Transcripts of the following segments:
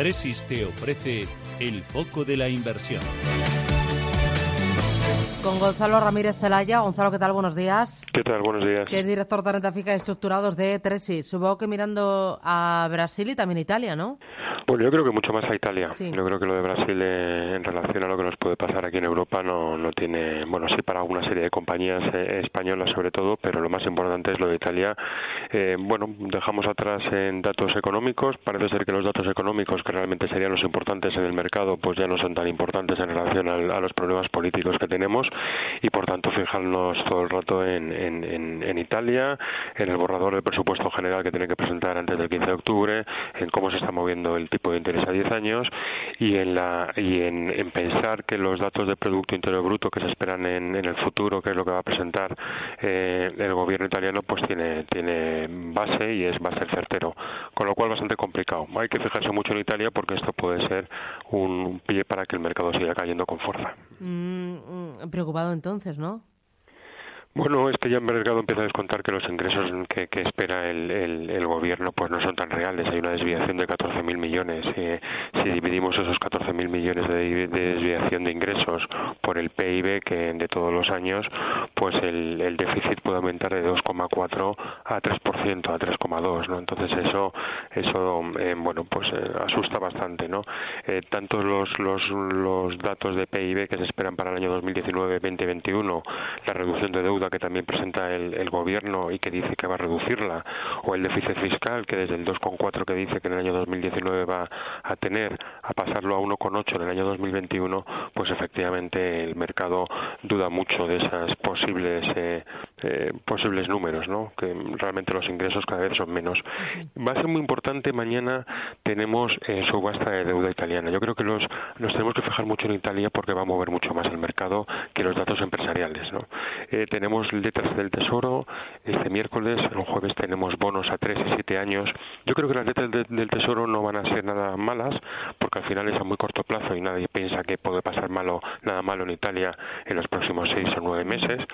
Tresis te ofrece el foco de la inversión. Con Gonzalo Ramírez Zelaya. Gonzalo, ¿qué tal? Buenos días. ¿Qué tal? Buenos días. Que es director de renta fija y estructurados de Tresis. Supongo que mirando a Brasil y también Italia, ¿no? Bueno, yo creo que mucho más a Italia. Yo creo que lo de Brasil eh, en relación a lo que nos puede pasar aquí en Europa no, no tiene, bueno, sí para una serie de compañías eh, españolas sobre todo, pero lo más importante es lo de Italia. Eh, bueno, dejamos atrás en datos económicos. Parece ser que los datos económicos, que realmente serían los importantes en el mercado, pues ya no son tan importantes en relación a, los problemas políticos que tenemos y por tanto fijarnos todo el rato en, en, en Italia, en el borrador del presupuesto general que tiene que presentar antes del 15 de octubre, en cómo se está moviendo el tipo de interés a 10 años y en la y en, pensar que los datos de producto interior bruto que se esperan en, el futuro que es lo que va a presentar eh, el gobierno italiano pues tiene tiene base y es va a ser certero. Con lo cual bastante complicado. Hay que fijarse mucho en Italia porque esto puede ser un pie para que el mercado siga cayendo con fuerza. Mm, mm, preocupado entonces no bueno, este ya el mercado empieza a descontar que los ingresos que, espera el, el, gobierno pues no son tan reales. Hay una desviación de 14.000 millones. Eh, si dividimos esos 14.000 millones de, desviación de ingresos por el PIB que de todos los años, pues el, el déficit puede aumentar de 2,4 a 3%, a 3,2, ¿no? Entonces eso eso eh, bueno pues eh, asusta bastante, ¿no? tanto los, los los datos de PIB que se esperan para el año 2019-2021, la reducción de deuda que también presenta el, gobierno y que dice que va a reducirla, o el déficit fiscal que desde el 2,4 que dice que en el año 2019 va a tener, a pasarlo a 1,8 en el año 2021, pues efectivamente el mercado duda mucho de esas posibles eh, eh, posibles números, ¿no? Que realmente los ingresos cada vez son menos. Va a ser muy importante mañana tenemos eh, subasta de deuda italiana. Yo creo que los nos tenemos que fijar mucho en Italia porque va a mover mucho más el mercado que los datos empresariales, ¿no? tenemos tenemos letras del Tesoro, este miércoles, el jueves tenemos bonos a 3 y 7 años. Yo creo que las letras del Tesoro no van a ser nada malas, porque al final es a muy corto plazo y nadie piensa que puede pasar malo, nada malo en Italia en los próximos 6 o 9 meses,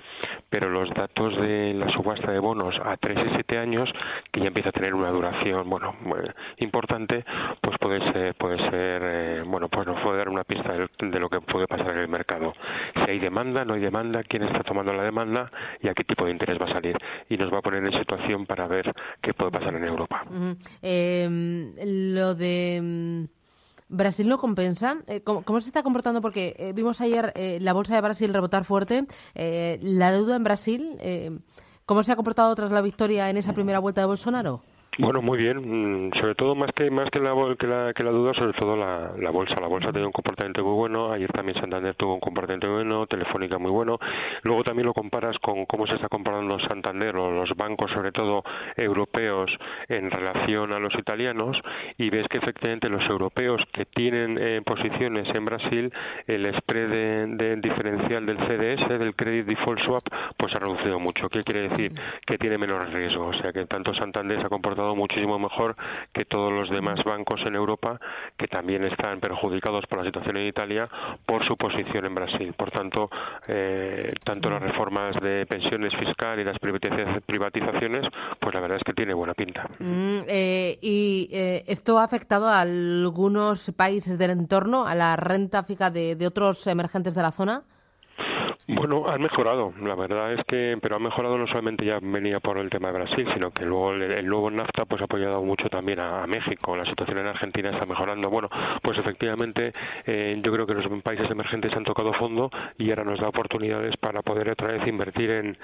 pero los datos de la subasta de bonos a 3 y 7 años, que ya empieza a tener una duración, bueno, importante, pues puede ser, puede ser, eh, bueno, pues nos puede dar una pista de lo que puede pasar en el mercado. Si hay demanda, no hay demanda, quién está tomando la demanda, y a qué tipo de interés va a salir. Y nos va a poner en situación para ver qué puede pasar en Europa. Em, lo de. ¿Brasil no compensa? Eh, ¿Cómo, se está comportando? Porque eh, vimos ayer eh, la bolsa de Brasil rebotar fuerte. la deuda en Brasil, ¿cómo se ha comportado tras la victoria en esa primera vuelta de Bolsonaro? Bueno, muy bien. Mm, sobre todo más que más que la que la, que la duda, sobre todo la, la bolsa. La bolsa ha tenido un comportamiento muy bueno. Ayer también Santander tuvo un comportamiento bueno, Telefónica muy bueno. Luego también lo comparas con cómo se está comparando Santander o los bancos, sobre todo europeos, en relación a los italianos y ves que efectivamente los europeos que tienen eh, posiciones en Brasil, el spread de, diferencial del CDS, del Credit Default Swap, pues ha reducido mucho. ¿Qué quiere decir? Que tiene menos riesgo. O sea que tanto Santander se ha comportado muchísimo mejor que todos los demás bancos en Europa que también están perjudicados por la situación en Italia por su posición en Brasil. Por tanto, eh, tanto las reformas de pensiones fiscal y las privatizaciones, pues la verdad es que tiene buena pinta. Mm, eh, ¿Y eh, esto ha afectado a algunos países del entorno, a la renta fija de otros emergentes de la zona? Bueno, han mejorado, la verdad es que, pero han mejorado no solamente ya venía por el tema de Brasil, sino que luego el, nuevo NAFTA pues ha apoyado mucho también a, México, la situación en Argentina está mejorando. Bueno, pues efectivamente eh, yo creo que los países emergentes han tocado fondo y ahora nos da oportunidades para poder otra vez invertir en,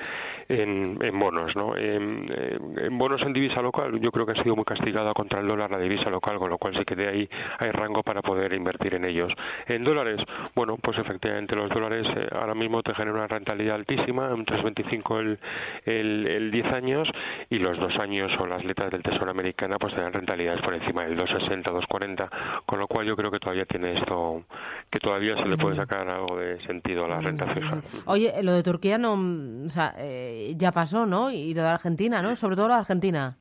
en, bonos, ¿no? En, bonos en divisa local, yo creo que ha sido muy castigada contra el dólar la divisa local, con lo cual sí que de ahí hay rango para poder invertir en ellos. En dólares, bueno, pues efectivamente los dólares eh, ahora mismo genera una rentabilidad altísima, un 3,25 el, el, el 10 años y los dos años o las letras del Tesoro americana pues tienen rentabilidades por encima del 2,60, 2,40, con lo cual yo creo que todavía tiene esto, que todavía se le puede sacar algo de sentido a la renta fija. Oye, lo de Turquía no, o sea, eh, ya pasó, ¿no? Y lo de Argentina, ¿no? Sobre todo lo de Argentina.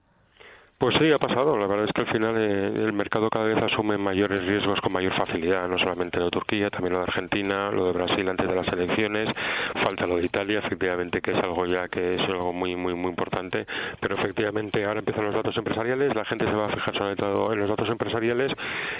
Pues sí, ha pasado. La verdad es que al final eh, el mercado cada vez asume mayores riesgos con mayor facilidad, no solamente lo de Turquía, también lo de Argentina, lo de Brasil antes de las elecciones, falta lo de Italia, efectivamente que es algo ya que es algo muy muy muy importante, pero efectivamente ahora empiezan los datos empresariales, la gente se va a fijar sobre todo en los datos empresariales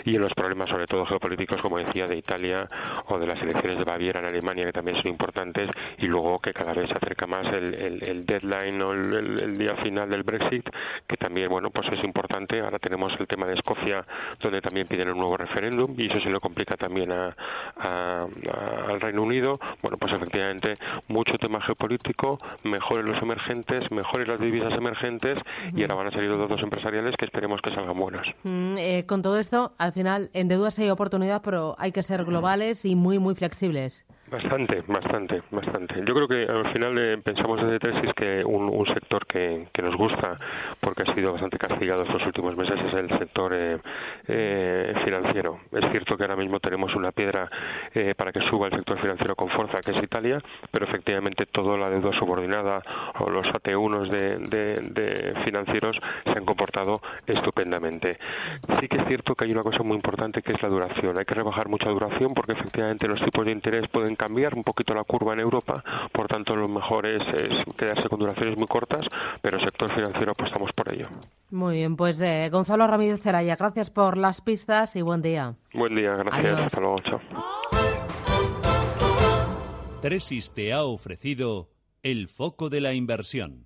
y en los problemas sobre todo geopolíticos, como decía, de Italia o de las elecciones de Baviera en Alemania, que también son importantes, y luego que cada vez se acerca más el, deadline o el día final del Brexit, que también, bueno, pues es importante. Ahora tenemos el tema de Escocia, donde también piden un nuevo referéndum y eso se lo complica también a, al Reino Unido. Bueno, pues efectivamente mucho tema geopolítico, mejores los emergentes, mejores las divisas emergentes y ahora van a salir los datos empresariales que esperemos que salgan buenos. Mm, eh, con todo esto, al final, en deudas hay oportunidad, pero hay que ser globales y muy, muy flexibles. Bastante, bastante, bastante. Yo creo que al final eh, pensamos desde Tesis que un, un sector que, que, nos gusta, porque ha sido bastante castigado estos últimos meses, es el sector eh, eh, financiero. Es cierto que ahora mismo tenemos una piedra para que suba el sector financiero con fuerza, que es Italia, pero efectivamente toda la deuda subordinada o los AT1 de, de, de financieros se han comportado estupendamente. Sí que es cierto que hay una cosa muy importante que es la duración. Hay que rebajar mucha duración porque efectivamente los tipos de interés pueden cambiar un poquito la curva en Europa, por tanto lo mejor es, quedarse con duraciones muy cortas, pero el sector financiero apostamos por ello. Muy bien, pues eh, Gonzalo Ramírez Ceraya, gracias por las pistas y buen día. Buen día, gracias, hasta luego, chao. Tresis te ha ofrecido el foco de la inversión.